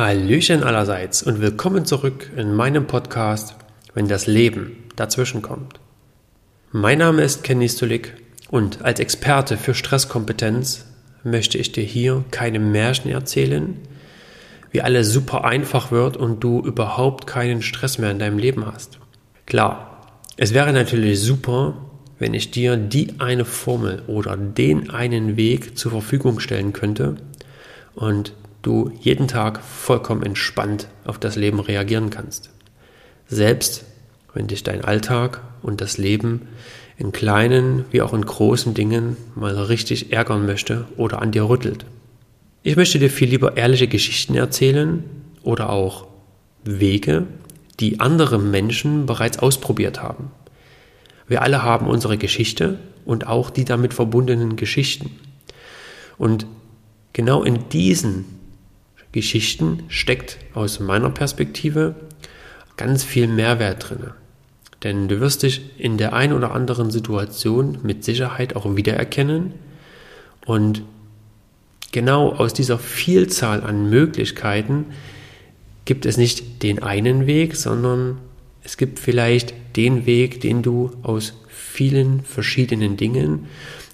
Hallöchen allerseits und willkommen zurück in meinem Podcast, wenn das Leben dazwischen kommt. Mein Name ist Kenny Stulik und als Experte für Stresskompetenz möchte ich dir hier keine Märchen erzählen, wie alles super einfach wird und du überhaupt keinen Stress mehr in deinem Leben hast. Klar, es wäre natürlich super, wenn ich dir die eine Formel oder den einen Weg zur Verfügung stellen könnte und du jeden Tag vollkommen entspannt auf das Leben reagieren kannst. Selbst wenn dich dein Alltag und das Leben in kleinen wie auch in großen Dingen mal richtig ärgern möchte oder an dir rüttelt. Ich möchte dir viel lieber ehrliche Geschichten erzählen oder auch Wege, die andere Menschen bereits ausprobiert haben. Wir alle haben unsere Geschichte und auch die damit verbundenen Geschichten. Und genau in diesen Geschichten steckt aus meiner Perspektive ganz viel Mehrwert drin. Denn du wirst dich in der ein oder anderen Situation mit Sicherheit auch wiedererkennen und genau aus dieser Vielzahl an Möglichkeiten gibt es nicht den einen Weg, sondern es gibt vielleicht den Weg, den du aus vielen verschiedenen Dingen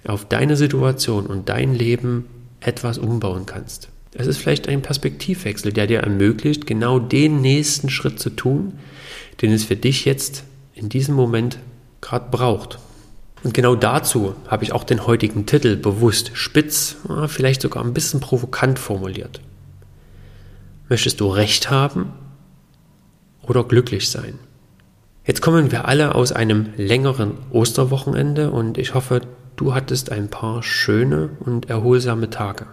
auf deine Situation und dein Leben etwas umbauen kannst. Es ist vielleicht ein Perspektivwechsel, der dir ermöglicht, genau den nächsten Schritt zu tun, den es für dich jetzt in diesem Moment gerade braucht. Und genau dazu habe ich auch den heutigen Titel bewusst spitz, vielleicht sogar ein bisschen provokant formuliert. Möchtest du Recht haben oder glücklich sein? Jetzt kommen wir alle aus einem längeren Osterwochenende und ich hoffe, du hattest ein paar schöne und erholsame Tage.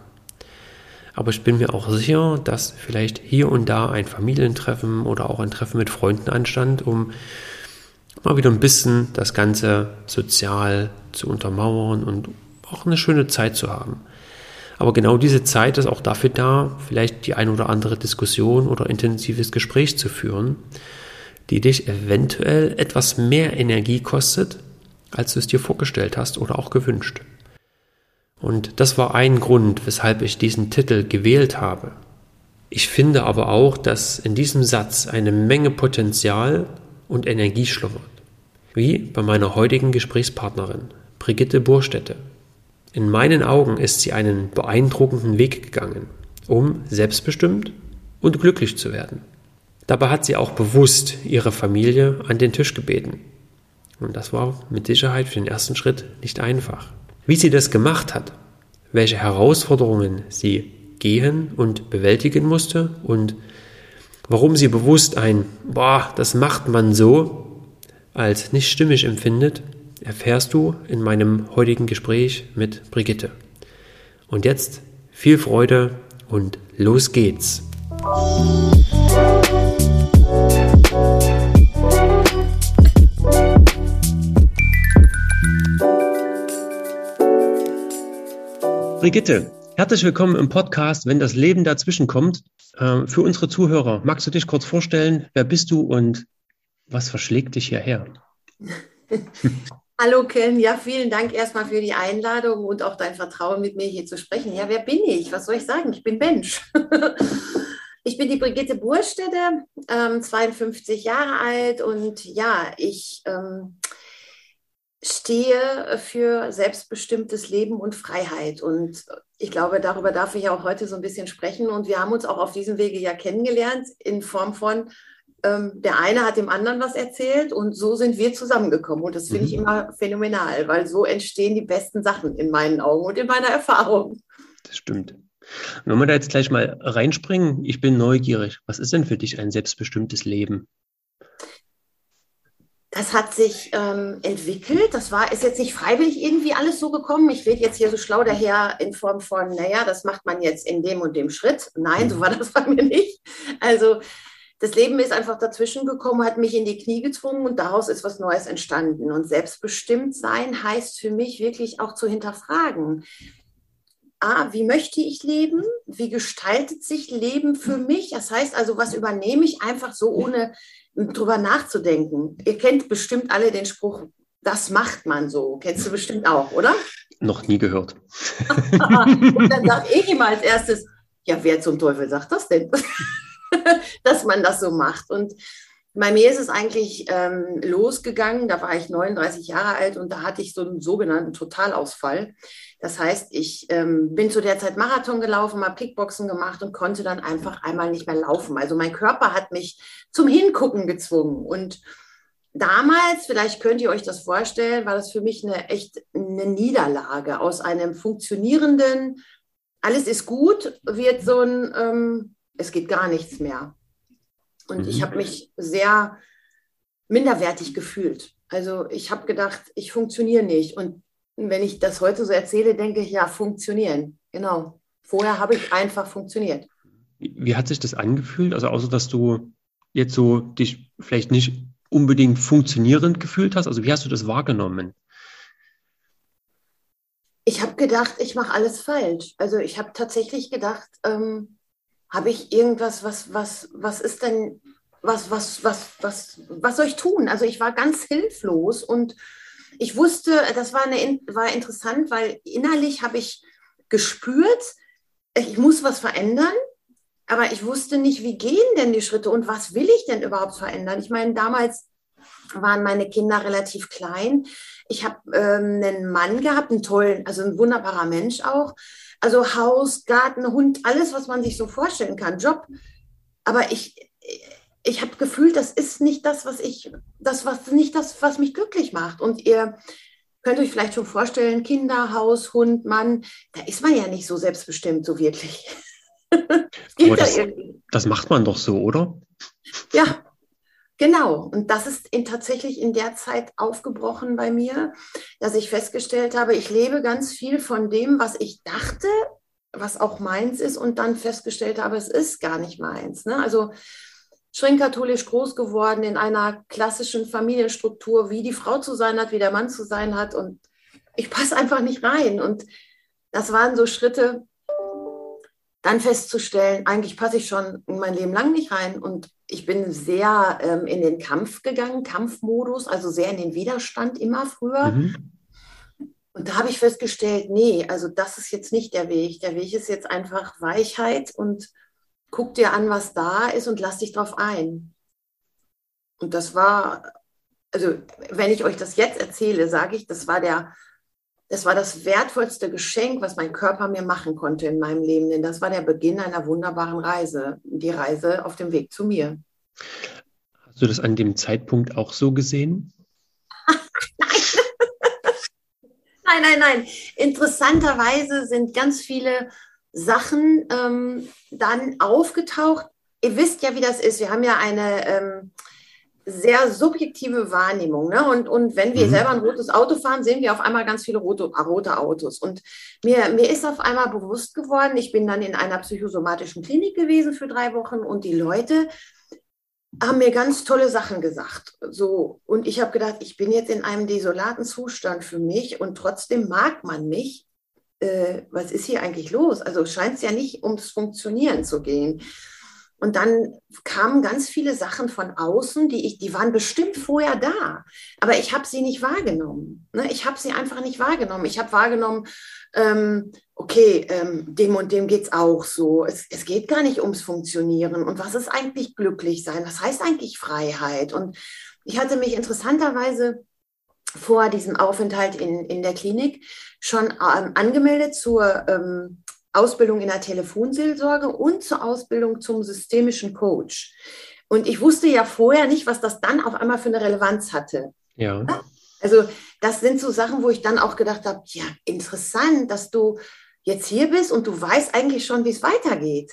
Aber ich bin mir auch sicher, dass vielleicht hier und da ein Familientreffen oder auch ein Treffen mit Freunden anstand, um mal wieder ein bisschen das Ganze sozial zu untermauern und auch eine schöne Zeit zu haben. Aber genau diese Zeit ist auch dafür da, vielleicht die ein oder andere Diskussion oder intensives Gespräch zu führen, die dich eventuell etwas mehr Energie kostet, als du es dir vorgestellt hast oder auch gewünscht. Und das war ein Grund, weshalb ich diesen Titel gewählt habe. Ich finde aber auch, dass in diesem Satz eine Menge Potenzial und Energie schlummert. Wie bei meiner heutigen Gesprächspartnerin, Brigitte Burstätte. In meinen Augen ist sie einen beeindruckenden Weg gegangen, um selbstbestimmt und glücklich zu werden. Dabei hat sie auch bewusst ihre Familie an den Tisch gebeten. Und das war mit Sicherheit für den ersten Schritt nicht einfach. Wie sie das gemacht hat, welche Herausforderungen sie gehen und bewältigen musste und warum sie bewusst ein, boah, das macht man so, als nicht stimmig empfindet, erfährst du in meinem heutigen Gespräch mit Brigitte. Und jetzt viel Freude und los geht's. Brigitte, herzlich willkommen im Podcast, wenn das Leben dazwischen kommt. Ähm, für unsere Zuhörer, magst du dich kurz vorstellen? Wer bist du und was verschlägt dich hierher? Hallo Ken, ja, vielen Dank erstmal für die Einladung und auch dein Vertrauen, mit mir hier zu sprechen. Ja, wer bin ich? Was soll ich sagen? Ich bin Mensch. Ich bin die Brigitte Burstede, ähm, 52 Jahre alt und ja, ich ähm, stehe für selbstbestimmtes Leben und Freiheit. Und ich glaube, darüber darf ich auch heute so ein bisschen sprechen. Und wir haben uns auch auf diesem Wege ja kennengelernt in Form von, ähm, der eine hat dem anderen was erzählt und so sind wir zusammengekommen. Und das finde mhm. ich immer phänomenal, weil so entstehen die besten Sachen in meinen Augen und in meiner Erfahrung. Das stimmt. Wenn wir da jetzt gleich mal reinspringen, ich bin neugierig. Was ist denn für dich ein selbstbestimmtes Leben? Das hat sich ähm, entwickelt. Das war, ist jetzt nicht freiwillig irgendwie alles so gekommen. Ich werde jetzt hier so schlau daher in Form von, naja, das macht man jetzt in dem und dem Schritt. Nein, so mhm. war das bei mir nicht. Also das Leben ist einfach dazwischen gekommen, hat mich in die Knie gezwungen und daraus ist was Neues entstanden. Und selbstbestimmt sein heißt für mich wirklich auch zu hinterfragen. Ah, wie möchte ich leben? Wie gestaltet sich Leben für mich? Das heißt also, was übernehme ich einfach so ohne drüber nachzudenken. Ihr kennt bestimmt alle den Spruch, das macht man so. Kennst du bestimmt auch, oder? Noch nie gehört. Und dann sage ich immer als erstes, ja, wer zum Teufel sagt das denn? Dass man das so macht. Und bei mir ist es eigentlich ähm, losgegangen, da war ich 39 Jahre alt und da hatte ich so einen sogenannten Totalausfall. Das heißt, ich ähm, bin zu der Zeit Marathon gelaufen, mal Kickboxen gemacht und konnte dann einfach einmal nicht mehr laufen. Also mein Körper hat mich zum Hingucken gezwungen. Und damals, vielleicht könnt ihr euch das vorstellen, war das für mich eine echt eine Niederlage. Aus einem funktionierenden, alles ist gut, wird so ein, ähm, es geht gar nichts mehr. Und mhm. ich habe mich sehr minderwertig gefühlt. Also ich habe gedacht, ich funktioniere nicht. Und wenn ich das heute so erzähle, denke ich, ja, funktionieren. Genau. Vorher habe ich einfach funktioniert. Wie hat sich das angefühlt? Also außer dass du jetzt so dich vielleicht nicht unbedingt funktionierend gefühlt hast. Also wie hast du das wahrgenommen? Ich habe gedacht, ich mache alles falsch. Also ich habe tatsächlich gedacht, ähm, habe ich irgendwas, was, was, was ist denn, was, was, was, was, was soll ich tun? Also ich war ganz hilflos und ich wusste, das war, eine, war interessant, weil innerlich habe ich gespürt, ich muss was verändern, aber ich wusste nicht, wie gehen denn die Schritte und was will ich denn überhaupt verändern? Ich meine, damals waren meine Kinder relativ klein. Ich habe ähm, einen Mann gehabt, einen tollen, also ein wunderbarer Mensch auch. Also Haus, Garten, Hund, alles, was man sich so vorstellen kann, Job. Aber ich, ich habe gefühlt, das ist nicht das, was ich, das was nicht das, was mich glücklich macht. Und ihr könnt euch vielleicht schon vorstellen, Kinder, Haus, Hund, Mann, da ist man ja nicht so selbstbestimmt, so wirklich. das, das, das macht man doch so, oder? Ja, Genau, und das ist in, tatsächlich in der Zeit aufgebrochen bei mir, dass ich festgestellt habe, ich lebe ganz viel von dem, was ich dachte, was auch meins ist, und dann festgestellt habe, es ist gar nicht meins. Ne? Also streng groß geworden in einer klassischen Familienstruktur, wie die Frau zu sein hat, wie der Mann zu sein hat, und ich passe einfach nicht rein. Und das waren so Schritte, dann festzustellen, eigentlich passe ich schon mein Leben lang nicht rein und ich bin sehr ähm, in den Kampf gegangen, Kampfmodus, also sehr in den Widerstand immer früher. Mhm. Und da habe ich festgestellt, nee, also das ist jetzt nicht der Weg. Der Weg ist jetzt einfach Weichheit und guck dir an, was da ist und lass dich drauf ein. Und das war, also wenn ich euch das jetzt erzähle, sage ich, das war der das war das wertvollste Geschenk, was mein Körper mir machen konnte in meinem Leben, denn das war der Beginn einer wunderbaren Reise, die Reise auf dem Weg zu mir. Hast du das an dem Zeitpunkt auch so gesehen? nein. nein, nein. Interessanterweise sind ganz viele Sachen ähm, dann aufgetaucht. Ihr wisst ja, wie das ist. Wir haben ja eine ähm, sehr subjektive Wahrnehmung. Ne? Und, und wenn wir mhm. selber ein rotes Auto fahren, sehen wir auf einmal ganz viele rote, rote Autos. Und mir, mir ist auf einmal bewusst geworden, ich bin dann in einer psychosomatischen Klinik gewesen für drei Wochen und die Leute haben mir ganz tolle Sachen gesagt. So, und ich habe gedacht, ich bin jetzt in einem desolaten Zustand für mich und trotzdem mag man mich. Äh, was ist hier eigentlich los? Also scheint es ja nicht ums Funktionieren zu gehen. Und dann kamen ganz viele Sachen von außen, die ich, die waren bestimmt vorher da, aber ich habe sie nicht wahrgenommen. Ne? Ich habe sie einfach nicht wahrgenommen. Ich habe wahrgenommen, ähm, okay, ähm, dem und dem geht es auch so. Es, es geht gar nicht ums Funktionieren. Und was ist eigentlich glücklich sein? Was heißt eigentlich Freiheit? Und ich hatte mich interessanterweise vor diesem Aufenthalt in, in der Klinik schon ähm, angemeldet zur ähm, Ausbildung in der Telefonseelsorge und zur Ausbildung zum systemischen Coach. Und ich wusste ja vorher nicht, was das dann auf einmal für eine Relevanz hatte. Ja. Also das sind so Sachen, wo ich dann auch gedacht habe, ja, interessant, dass du jetzt hier bist und du weißt eigentlich schon, wie es weitergeht.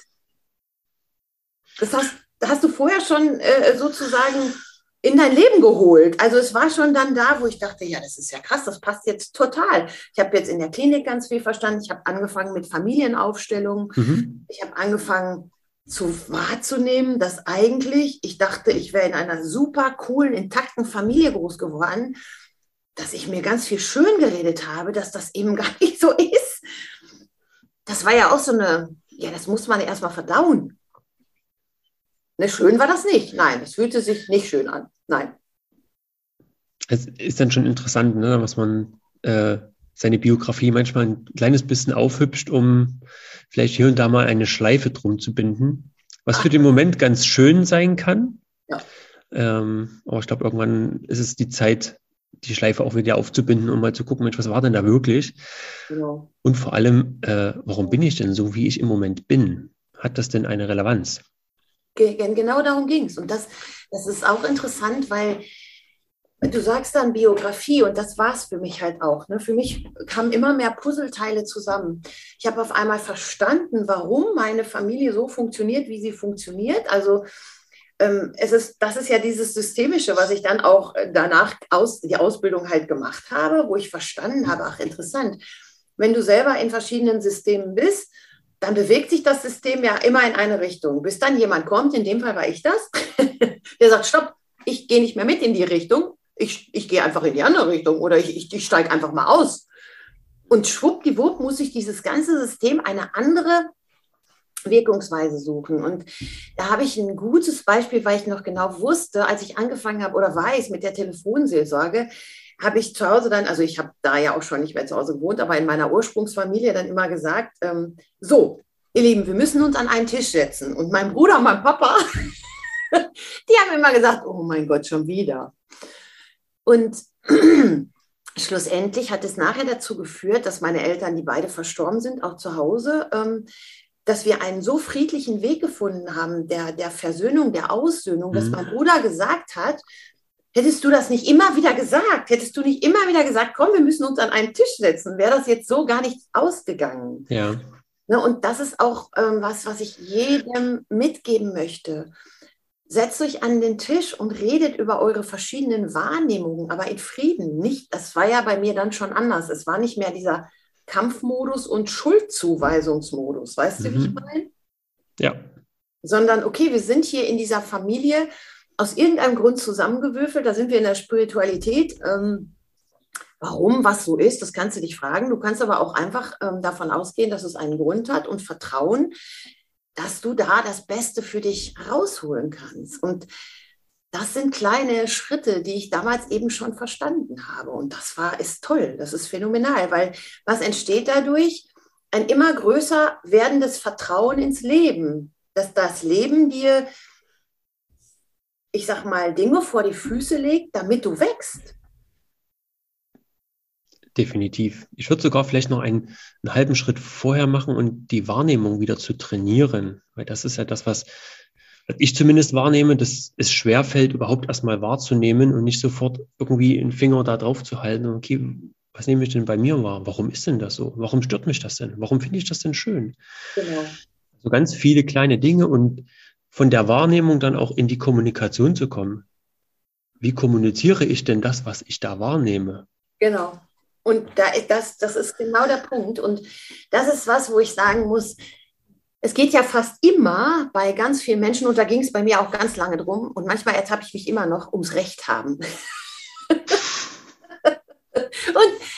Das hast, hast du vorher schon äh, sozusagen in dein Leben geholt. Also es war schon dann da, wo ich dachte, ja, das ist ja krass, das passt jetzt total. Ich habe jetzt in der Klinik ganz viel verstanden. Ich habe angefangen mit Familienaufstellungen. Mhm. Ich habe angefangen zu wahrzunehmen, dass eigentlich, ich dachte, ich wäre in einer super coolen, intakten Familie groß geworden, dass ich mir ganz viel schön geredet habe, dass das eben gar nicht so ist. Das war ja auch so eine, ja, das muss man erstmal verdauen. Ne, schön war das nicht. Nein, es fühlte sich nicht schön an. Nein. Es ist dann schon interessant, ne, was man äh, seine Biografie manchmal ein kleines bisschen aufhübscht, um vielleicht hier und da mal eine Schleife drum zu binden, was für den Moment ganz schön sein kann. Ja. Ähm, aber ich glaube, irgendwann ist es die Zeit, die Schleife auch wieder aufzubinden, um mal zu gucken, Mensch, was war denn da wirklich? Genau. Und vor allem, äh, warum bin ich denn so, wie ich im Moment bin? Hat das denn eine Relevanz? Genau darum ging es. Und das, das ist auch interessant, weil du sagst dann Biografie und das war es für mich halt auch. Ne? Für mich kamen immer mehr Puzzleteile zusammen. Ich habe auf einmal verstanden, warum meine Familie so funktioniert, wie sie funktioniert. Also ähm, es ist, das ist ja dieses Systemische, was ich dann auch äh, danach aus, die Ausbildung halt gemacht habe, wo ich verstanden habe, ach interessant, wenn du selber in verschiedenen Systemen bist, dann bewegt sich das System ja immer in eine Richtung. Bis dann jemand kommt, in dem Fall war ich das, der sagt, stopp, ich gehe nicht mehr mit in die Richtung, ich, ich gehe einfach in die andere Richtung oder ich, ich, ich steige einfach mal aus. Und schwuppdiwupp muss sich dieses ganze System eine andere Wirkungsweise suchen. Und da habe ich ein gutes Beispiel, weil ich noch genau wusste, als ich angefangen habe oder weiß mit der Telefonseelsorge, habe ich zu Hause dann, also ich habe da ja auch schon nicht mehr zu Hause gewohnt, aber in meiner Ursprungsfamilie dann immer gesagt, ähm, so, ihr Lieben, wir müssen uns an einen Tisch setzen. Und mein Bruder und mein Papa, die haben immer gesagt, oh mein Gott, schon wieder. Und schlussendlich hat es nachher dazu geführt, dass meine Eltern, die beide verstorben sind, auch zu Hause, ähm, dass wir einen so friedlichen Weg gefunden haben, der, der Versöhnung, der Aussöhnung, mhm. dass mein Bruder gesagt hat, hättest du das nicht immer wieder gesagt, hättest du nicht immer wieder gesagt, komm, wir müssen uns an einen Tisch setzen, wäre das jetzt so gar nicht ausgegangen. Ja. Ne, und das ist auch ähm, was, was ich jedem mitgeben möchte. Setzt euch an den Tisch und redet über eure verschiedenen Wahrnehmungen, aber in Frieden. Nicht, das war ja bei mir dann schon anders. Es war nicht mehr dieser Kampfmodus und Schuldzuweisungsmodus. Weißt mhm. du, wie ich mhm. meine? Ja. Sondern, okay, wir sind hier in dieser Familie aus irgendeinem Grund zusammengewürfelt. Da sind wir in der Spiritualität. Ähm, warum, was so ist, das kannst du dich fragen. Du kannst aber auch einfach ähm, davon ausgehen, dass es einen Grund hat und vertrauen, dass du da das Beste für dich rausholen kannst. Und das sind kleine Schritte, die ich damals eben schon verstanden habe. Und das war, ist toll, das ist phänomenal, weil was entsteht dadurch? Ein immer größer werdendes Vertrauen ins Leben, dass das Leben dir, ich sag mal, Dinge vor die Füße legt, damit du wächst. Definitiv. Ich würde sogar vielleicht noch einen, einen halben Schritt vorher machen und die Wahrnehmung wieder zu trainieren, weil das ist ja das, was ich zumindest wahrnehme, dass es schwerfällt, überhaupt erstmal wahrzunehmen und nicht sofort irgendwie einen Finger da drauf zu halten. Okay, was nehme ich denn bei mir wahr? Warum ist denn das so? Warum stört mich das denn? Warum finde ich das denn schön? Genau. So ganz viele kleine Dinge und von der Wahrnehmung dann auch in die Kommunikation zu kommen. Wie kommuniziere ich denn das, was ich da wahrnehme? Genau. Und da das, das ist genau der Punkt. Und das ist was, wo ich sagen muss, es geht ja fast immer bei ganz vielen Menschen, und da ging es bei mir auch ganz lange drum, und manchmal ertappe ich mich immer noch ums Recht haben. und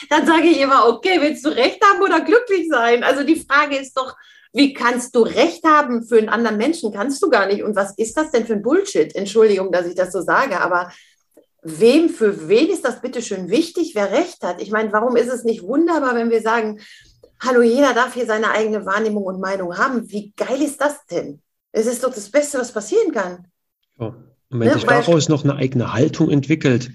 dann sage ich immer, okay, willst du Recht haben oder glücklich sein? Also die Frage ist doch, wie kannst du Recht haben für einen anderen Menschen? Kannst du gar nicht. Und was ist das denn für ein Bullshit? Entschuldigung, dass ich das so sage, aber wem, für wen ist das bitte schön wichtig, wer Recht hat? Ich meine, warum ist es nicht wunderbar, wenn wir sagen, hallo, jeder darf hier seine eigene Wahrnehmung und Meinung haben. Wie geil ist das denn? Es ist doch das Beste, was passieren kann. Ja. Und wenn ja, sich daraus noch eine eigene Haltung entwickelt.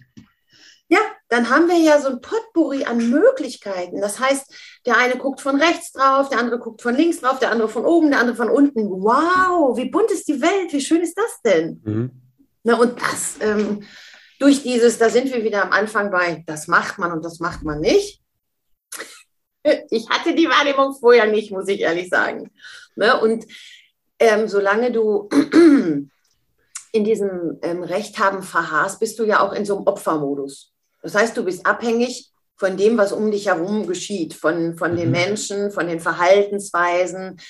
Dann haben wir ja so ein Potpourri an Möglichkeiten. Das heißt, der eine guckt von rechts drauf, der andere guckt von links drauf, der andere von oben, der andere von unten. Wow, wie bunt ist die Welt, wie schön ist das denn? Mhm. Na, und das ähm, durch dieses, da sind wir wieder am Anfang bei, das macht man und das macht man nicht. Ich hatte die Wahrnehmung vorher nicht, muss ich ehrlich sagen. Ne? Und ähm, solange du in diesem ähm, Recht haben verharrst, bist du ja auch in so einem Opfermodus. Das heißt, du bist abhängig von dem, was um dich herum geschieht, von, von den mhm. Menschen, von den Verhaltensweisen.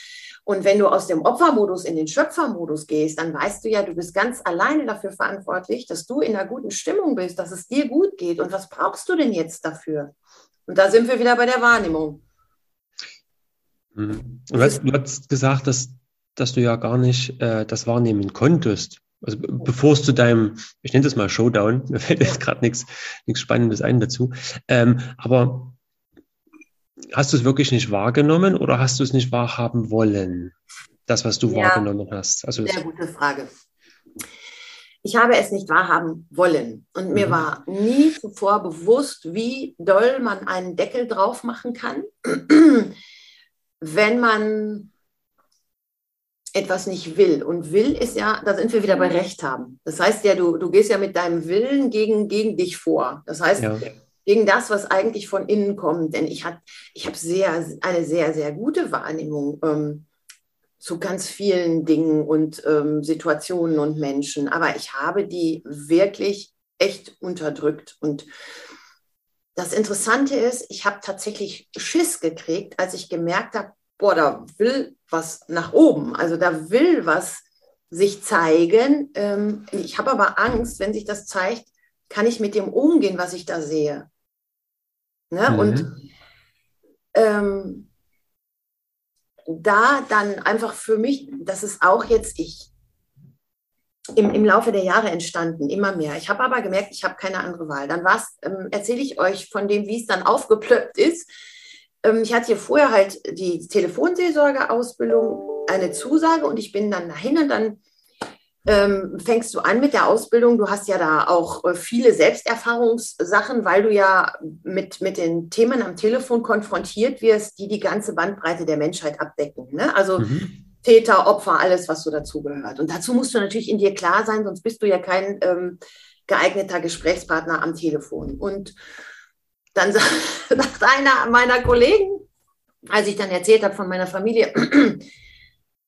Und wenn du aus dem Opfermodus in den Schöpfermodus gehst, dann weißt du ja, du bist ganz alleine dafür verantwortlich, dass du in einer guten Stimmung bist, dass es dir gut geht. Und was brauchst du denn jetzt dafür? Und da sind wir wieder bei der Wahrnehmung. Mhm. Du hast, du hast gesagt, dass, dass du ja gar nicht äh, das wahrnehmen konntest. Also bevor es zu deinem, ich nenne das mal Showdown, mir fällt jetzt gerade nichts Spannendes ein dazu. Ähm, aber hast du es wirklich nicht wahrgenommen oder hast du es nicht wahrhaben wollen? Das, was du ja, wahrgenommen hast. Also sehr gute Frage. Ich habe es nicht wahrhaben wollen. Und mir mhm. war nie zuvor bewusst, wie doll man einen Deckel drauf machen kann, wenn man etwas nicht will. Und will ist ja, da sind wir wieder bei Recht haben. Das heißt ja, du, du gehst ja mit deinem Willen gegen, gegen dich vor. Das heißt, ja. gegen das, was eigentlich von innen kommt. Denn ich habe ich hab sehr, eine sehr, sehr gute Wahrnehmung ähm, zu ganz vielen Dingen und ähm, Situationen und Menschen. Aber ich habe die wirklich echt unterdrückt. Und das Interessante ist, ich habe tatsächlich Schiss gekriegt, als ich gemerkt habe, boah, da will was nach oben. Also da will was sich zeigen. Ähm, ich habe aber Angst, wenn sich das zeigt, kann ich mit dem umgehen, was ich da sehe. Ne? Mhm. Und ähm, da dann einfach für mich, das ist auch jetzt ich, im, im Laufe der Jahre entstanden, immer mehr. Ich habe aber gemerkt, ich habe keine andere Wahl. Dann ähm, erzähle ich euch von dem, wie es dann aufgeplöppt ist ich hatte hier vorher halt die Telefonseelsorgeausbildung, eine Zusage und ich bin dann dahin und dann ähm, fängst du an mit der Ausbildung. Du hast ja da auch äh, viele Selbsterfahrungssachen, weil du ja mit, mit den Themen am Telefon konfrontiert wirst, die die ganze Bandbreite der Menschheit abdecken. Ne? Also mhm. Täter, Opfer, alles, was so dazugehört. Und dazu musst du natürlich in dir klar sein, sonst bist du ja kein ähm, geeigneter Gesprächspartner am Telefon. Und dann sagt einer meiner Kollegen, als ich dann erzählt habe von meiner Familie,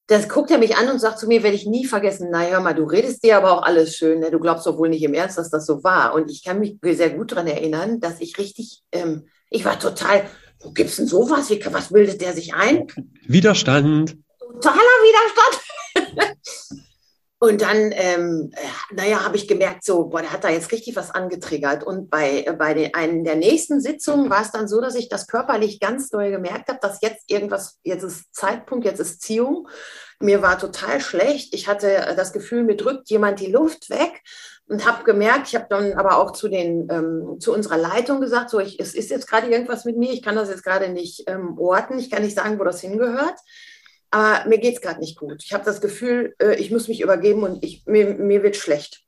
das guckt er mich an und sagt zu mir, werde ich nie vergessen, na hör mal, du redest dir aber auch alles schön, ne? du glaubst doch wohl nicht im Ernst, dass das so war. Und ich kann mich sehr gut daran erinnern, dass ich richtig, ähm, ich war total, wo gibt es denn sowas? Wie, was bildet der sich ein? Widerstand. Totaler Widerstand. Und dann, ähm, naja, habe ich gemerkt, so, boah, der hat da jetzt richtig was angetriggert. Und bei, bei den, einen der nächsten Sitzungen war es dann so, dass ich das körperlich ganz doll gemerkt habe, dass jetzt irgendwas, jetzt ist Zeitpunkt, jetzt ist Ziehung. Mir war total schlecht. Ich hatte das Gefühl, mir drückt jemand die Luft weg und habe gemerkt, ich habe dann aber auch zu, den, ähm, zu unserer Leitung gesagt, so, ich, es ist jetzt gerade irgendwas mit mir, ich kann das jetzt gerade nicht ähm, orten, ich kann nicht sagen, wo das hingehört aber mir geht es gerade nicht gut. Ich habe das Gefühl, äh, ich muss mich übergeben und ich, mir, mir wird schlecht.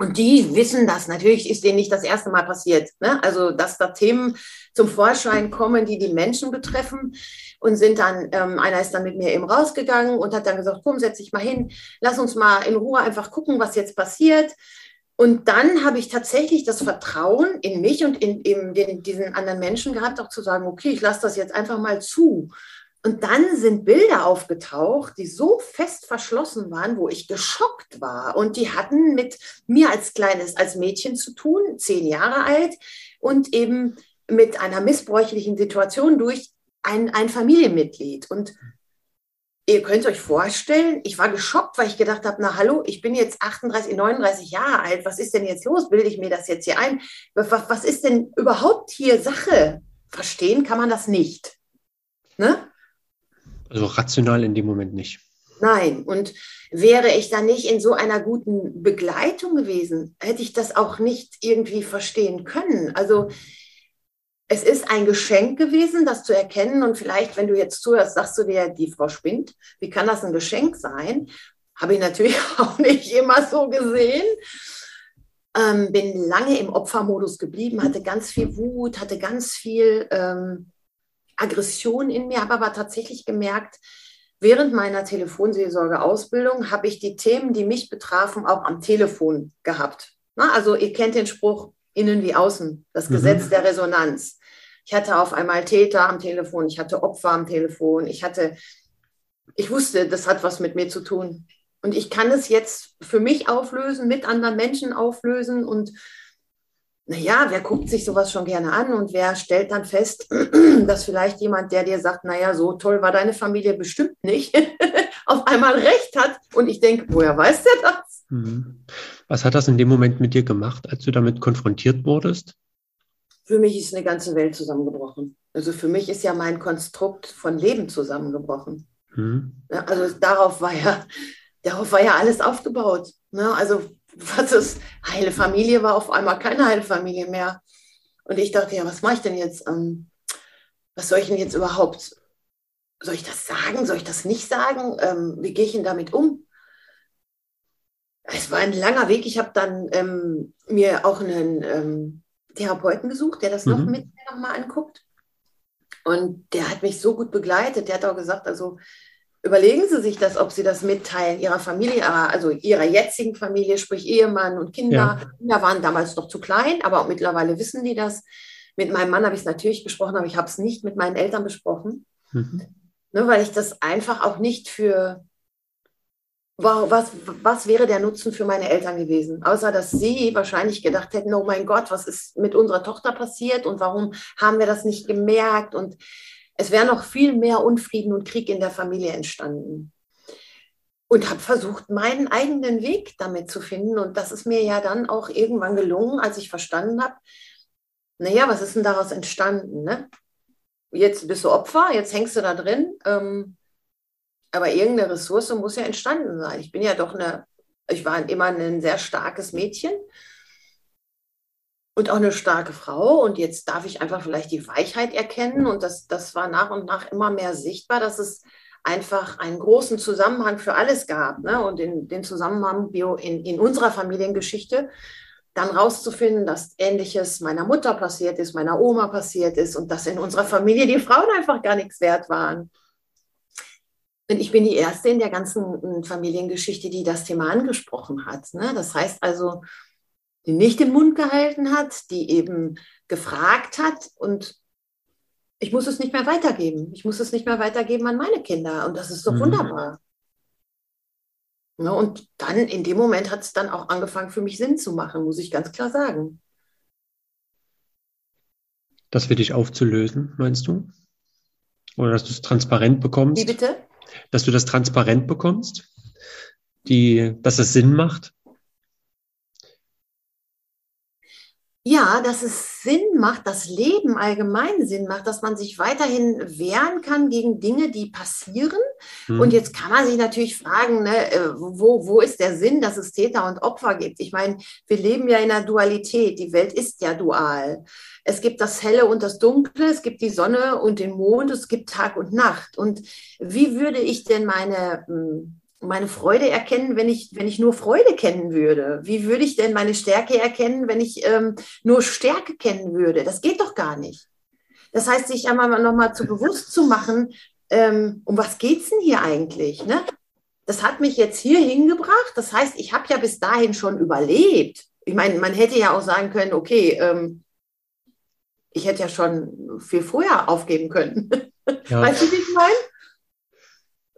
Und die wissen das. Natürlich ist denen nicht das erste Mal passiert. Ne? Also, dass da Themen zum Vorschein kommen, die die Menschen betreffen. Und sind dann, ähm, einer ist dann mit mir eben rausgegangen und hat dann gesagt, komm, setz dich mal hin, lass uns mal in Ruhe einfach gucken, was jetzt passiert. Und dann habe ich tatsächlich das Vertrauen in mich und in, in den, diesen anderen Menschen gehabt, auch zu sagen, okay, ich lasse das jetzt einfach mal zu. Und dann sind Bilder aufgetaucht, die so fest verschlossen waren, wo ich geschockt war. Und die hatten mit mir als kleines, als Mädchen zu tun, zehn Jahre alt und eben mit einer missbräuchlichen Situation durch ein, ein Familienmitglied. Und ihr könnt euch vorstellen, ich war geschockt, weil ich gedacht habe, na hallo, ich bin jetzt 38, 39 Jahre alt, was ist denn jetzt los? Bilde ich mir das jetzt hier ein? Was, ist denn überhaupt hier Sache? Verstehen kann man das nicht. Ne? Also rational in dem Moment nicht. Nein, und wäre ich da nicht in so einer guten Begleitung gewesen, hätte ich das auch nicht irgendwie verstehen können. Also es ist ein Geschenk gewesen, das zu erkennen. Und vielleicht, wenn du jetzt zuhörst, sagst du dir, die Frau spinnt. Wie kann das ein Geschenk sein? Habe ich natürlich auch nicht immer so gesehen. Ähm, bin lange im Opfermodus geblieben, hatte ganz viel Wut, hatte ganz viel ähm, Aggression in mir, habe aber tatsächlich gemerkt, während meiner Telefonseelsorge-Ausbildung habe ich die Themen, die mich betrafen, auch am Telefon gehabt. Also ihr kennt den Spruch, innen wie außen, das mhm. Gesetz der Resonanz. Ich hatte auf einmal Täter am Telefon, ich hatte Opfer am Telefon, ich hatte, ich wusste, das hat was mit mir zu tun. Und ich kann es jetzt für mich auflösen, mit anderen Menschen auflösen und naja, wer guckt sich sowas schon gerne an und wer stellt dann fest, dass vielleicht jemand, der dir sagt, naja, so toll war deine Familie bestimmt nicht, auf einmal recht hat. Und ich denke, woher weiß der das? Mhm. Was hat das in dem Moment mit dir gemacht, als du damit konfrontiert wurdest? Für mich ist eine ganze Welt zusammengebrochen. Also für mich ist ja mein Konstrukt von Leben zusammengebrochen. Mhm. Also darauf war ja, darauf war ja alles aufgebaut. Ne? Also was ist, heile Familie war auf einmal keine heile Familie mehr. Und ich dachte, ja, was mache ich denn jetzt? Ähm, was soll ich denn jetzt überhaupt, soll ich das sagen, soll ich das nicht sagen? Ähm, wie gehe ich denn damit um? Es war ein langer Weg. Ich habe dann ähm, mir auch einen ähm, Therapeuten gesucht, der das mhm. noch mit mir nochmal anguckt. Und der hat mich so gut begleitet. Der hat auch gesagt, also überlegen Sie sich das, ob Sie das mitteilen Ihrer Familie, also Ihrer jetzigen Familie, sprich Ehemann und Kinder. Ja. Kinder waren damals noch zu klein, aber mittlerweile wissen die das. Mit meinem Mann habe ich es natürlich besprochen, aber ich habe es nicht mit meinen Eltern besprochen, mhm. ne, weil ich das einfach auch nicht für was, was wäre der Nutzen für meine Eltern gewesen? Außer, dass sie wahrscheinlich gedacht hätten, oh mein Gott, was ist mit unserer Tochter passiert und warum haben wir das nicht gemerkt? Und es wäre noch viel mehr Unfrieden und Krieg in der Familie entstanden. Und habe versucht, meinen eigenen Weg damit zu finden. Und das ist mir ja dann auch irgendwann gelungen, als ich verstanden habe, naja, was ist denn daraus entstanden? Ne? Jetzt bist du Opfer, jetzt hängst du da drin. Ähm, aber irgendeine Ressource muss ja entstanden sein. Ich bin ja doch eine, ich war immer ein sehr starkes Mädchen und auch eine starke Frau. Und jetzt darf ich einfach vielleicht die Weichheit erkennen. Und das, das war nach und nach immer mehr sichtbar, dass es einfach einen großen Zusammenhang für alles gab. Ne? Und in, den Zusammenhang in, in unserer Familiengeschichte dann rauszufinden, dass Ähnliches meiner Mutter passiert ist, meiner Oma passiert ist und dass in unserer Familie die Frauen einfach gar nichts wert waren. Und ich bin die Erste in der ganzen Familiengeschichte, die das Thema angesprochen hat. Ne? Das heißt also, die nicht den Mund gehalten hat, die eben gefragt hat und ich muss es nicht mehr weitergeben. Ich muss es nicht mehr weitergeben an meine Kinder und das ist doch mhm. wunderbar. Ja, und dann in dem Moment hat es dann auch angefangen für mich Sinn zu machen, muss ich ganz klar sagen. Das für dich aufzulösen, meinst du? Oder dass du es transparent bekommst? Wie bitte? dass du das transparent bekommst, die, dass es Sinn macht? Ja, dass es Sinn macht, das Leben allgemein Sinn macht, dass man sich weiterhin wehren kann gegen Dinge, die passieren. Hm. Und jetzt kann man sich natürlich fragen, ne, äh, wo, wo ist der Sinn, dass es Täter und Opfer gibt? Ich meine, wir leben ja in einer Dualität. Die Welt ist ja dual. Es gibt das Helle und das Dunkle, es gibt die Sonne und den Mond, es gibt Tag und Nacht. Und wie würde ich denn meine hm, meine Freude erkennen, wenn ich, wenn ich nur Freude kennen würde? Wie würde ich denn meine Stärke erkennen, wenn ich ähm, nur Stärke kennen würde? Das geht doch gar nicht. Das heißt, sich einmal nochmal zu bewusst zu machen, ähm, um was geht es denn hier eigentlich? Ne? Das hat mich jetzt hier hingebracht. Das heißt, ich habe ja bis dahin schon überlebt. Ich meine, man hätte ja auch sagen können, okay, ähm, ich hätte ja schon viel früher aufgeben können. Ja. Weißt du, wie ich meine?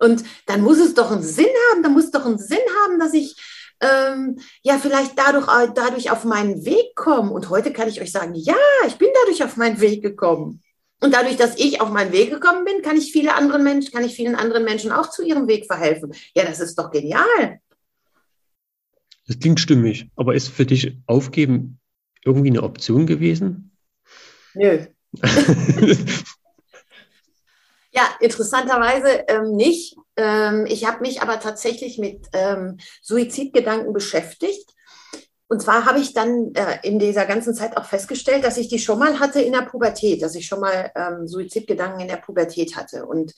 Und dann muss es doch einen Sinn haben, dann muss es doch einen Sinn haben, dass ich ähm, ja vielleicht dadurch, äh, dadurch auf meinen Weg komme. Und heute kann ich euch sagen, ja, ich bin dadurch auf meinen Weg gekommen. Und dadurch, dass ich auf meinen Weg gekommen bin, kann ich viele andere Menschen, kann ich vielen anderen Menschen auch zu ihrem Weg verhelfen. Ja, das ist doch genial. Das klingt stimmig, aber ist für dich Aufgeben irgendwie eine Option gewesen? Nö. Ja, interessanterweise ähm, nicht. Ähm, ich habe mich aber tatsächlich mit ähm, Suizidgedanken beschäftigt. Und zwar habe ich dann äh, in dieser ganzen Zeit auch festgestellt, dass ich die schon mal hatte in der Pubertät, dass ich schon mal ähm, Suizidgedanken in der Pubertät hatte. Und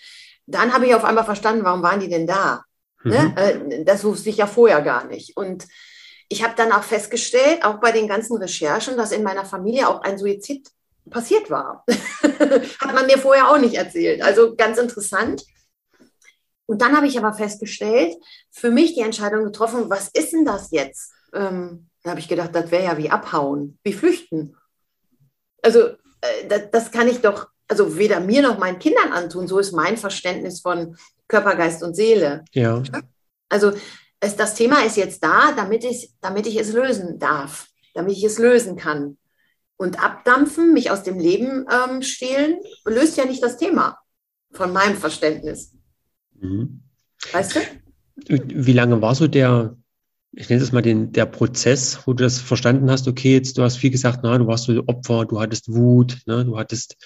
dann habe ich auf einmal verstanden, warum waren die denn da? Mhm. Ne? Äh, das wusste ich ja vorher gar nicht. Und ich habe dann auch festgestellt, auch bei den ganzen Recherchen, dass in meiner Familie auch ein Suizid passiert war. Hat man mir vorher auch nicht erzählt. Also ganz interessant. Und dann habe ich aber festgestellt, für mich die Entscheidung getroffen, was ist denn das jetzt? Ähm, da habe ich gedacht, das wäre ja wie abhauen, wie flüchten. Also äh, das, das, kann ich doch, also weder mir noch meinen Kindern antun. So ist mein Verständnis von Körper, Geist und Seele. Ja. Also es, das Thema ist jetzt da, damit ich, damit ich es lösen darf, damit ich es lösen kann. Und abdampfen, mich aus dem Leben ähm, stehlen, löst ja nicht das Thema von meinem Verständnis. Mhm. Weißt du? Wie lange war so der, ich nenne es mal den, der Prozess, wo du das verstanden hast, okay, jetzt du hast viel gesagt, na, du warst so Opfer, du hattest Wut, ne, du hattest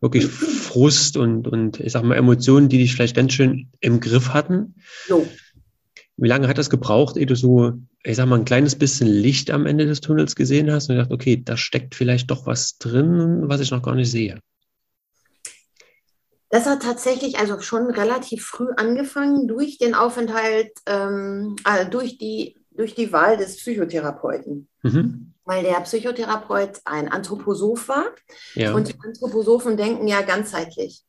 wirklich Frust und, und ich sag mal Emotionen, die dich vielleicht ganz schön im Griff hatten. So. Wie lange hat das gebraucht, ehe du so, ich sag mal, ein kleines bisschen Licht am Ende des Tunnels gesehen hast und gedacht, okay, da steckt vielleicht doch was drin, was ich noch gar nicht sehe? Das hat tatsächlich also schon relativ früh angefangen durch den Aufenthalt, ähm, also durch, die, durch die Wahl des Psychotherapeuten. Mhm. Weil der Psychotherapeut ein Anthroposoph war. Ja. Und die Anthroposophen denken ja ganzheitlich.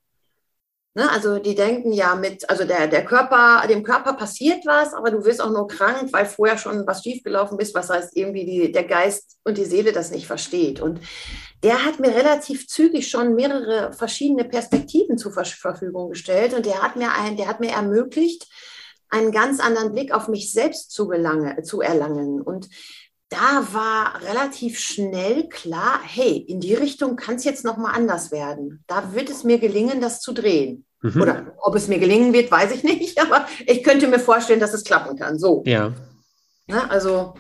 Ne? Also die denken ja mit, also der, der Körper, dem Körper passiert was, aber du wirst auch nur krank, weil vorher schon was schiefgelaufen ist, was heißt irgendwie die, der Geist und die Seele das nicht versteht. Und der hat mir relativ zügig schon mehrere verschiedene Perspektiven zur Verfügung gestellt und der hat mir ein, der hat mir ermöglicht, einen ganz anderen Blick auf mich selbst zu, gelange, zu erlangen. Und da war relativ schnell klar, hey, in die Richtung kann es jetzt noch mal anders werden. Da wird es mir gelingen, das zu drehen. Mhm. Oder ob es mir gelingen wird, weiß ich nicht, aber ich könnte mir vorstellen, dass es klappen kann. So. Ja. ja also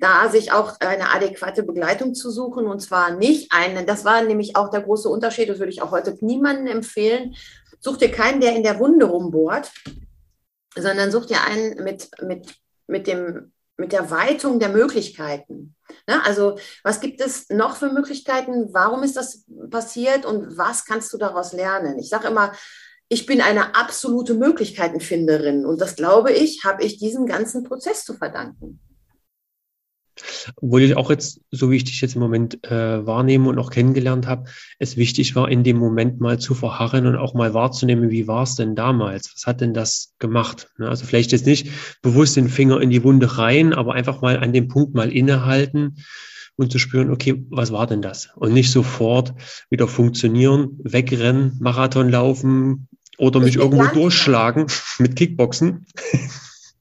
da sich auch eine adäquate Begleitung zu suchen und zwar nicht eine, das war nämlich auch der große Unterschied, das würde ich auch heute niemandem empfehlen. Such dir keinen, der in der Wunde rumbohrt, sondern such dir einen mit, mit, mit dem mit der Weitung der Möglichkeiten. Ne? Also was gibt es noch für Möglichkeiten? Warum ist das passiert und was kannst du daraus lernen? Ich sage immer, ich bin eine absolute Möglichkeitenfinderin und das glaube ich, habe ich diesem ganzen Prozess zu verdanken. Obwohl ich auch jetzt, so wie ich dich jetzt im Moment äh, wahrnehme und auch kennengelernt habe, es wichtig war, in dem Moment mal zu verharren und auch mal wahrzunehmen, wie war es denn damals? Was hat denn das gemacht? Ne? Also vielleicht jetzt nicht bewusst den Finger in die Wunde rein, aber einfach mal an dem Punkt mal innehalten und zu spüren, okay, was war denn das? Und nicht sofort wieder funktionieren, wegrennen, Marathon laufen oder mich irgendwo durchschlagen mit Kickboxen.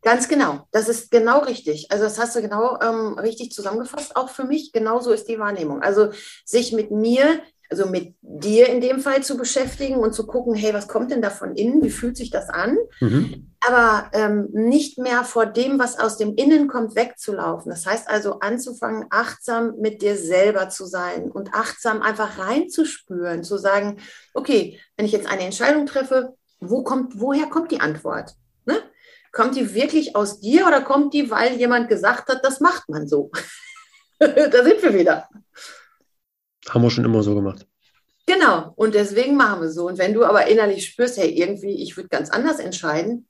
Ganz genau, das ist genau richtig. Also das hast du genau ähm, richtig zusammengefasst, auch für mich. Genauso ist die Wahrnehmung. Also sich mit mir, also mit dir in dem Fall zu beschäftigen und zu gucken, hey, was kommt denn da von innen? Wie fühlt sich das an? Mhm. Aber ähm, nicht mehr vor dem, was aus dem Innen kommt, wegzulaufen. Das heißt also anzufangen, achtsam mit dir selber zu sein und achtsam einfach reinzuspüren, zu sagen, okay, wenn ich jetzt eine Entscheidung treffe, wo kommt, woher kommt die Antwort? Ne? Kommt die wirklich aus dir oder kommt die, weil jemand gesagt hat, das macht man so? da sind wir wieder. Haben wir schon immer so gemacht. Genau, und deswegen machen wir so. Und wenn du aber innerlich spürst, hey, irgendwie, ich würde ganz anders entscheiden,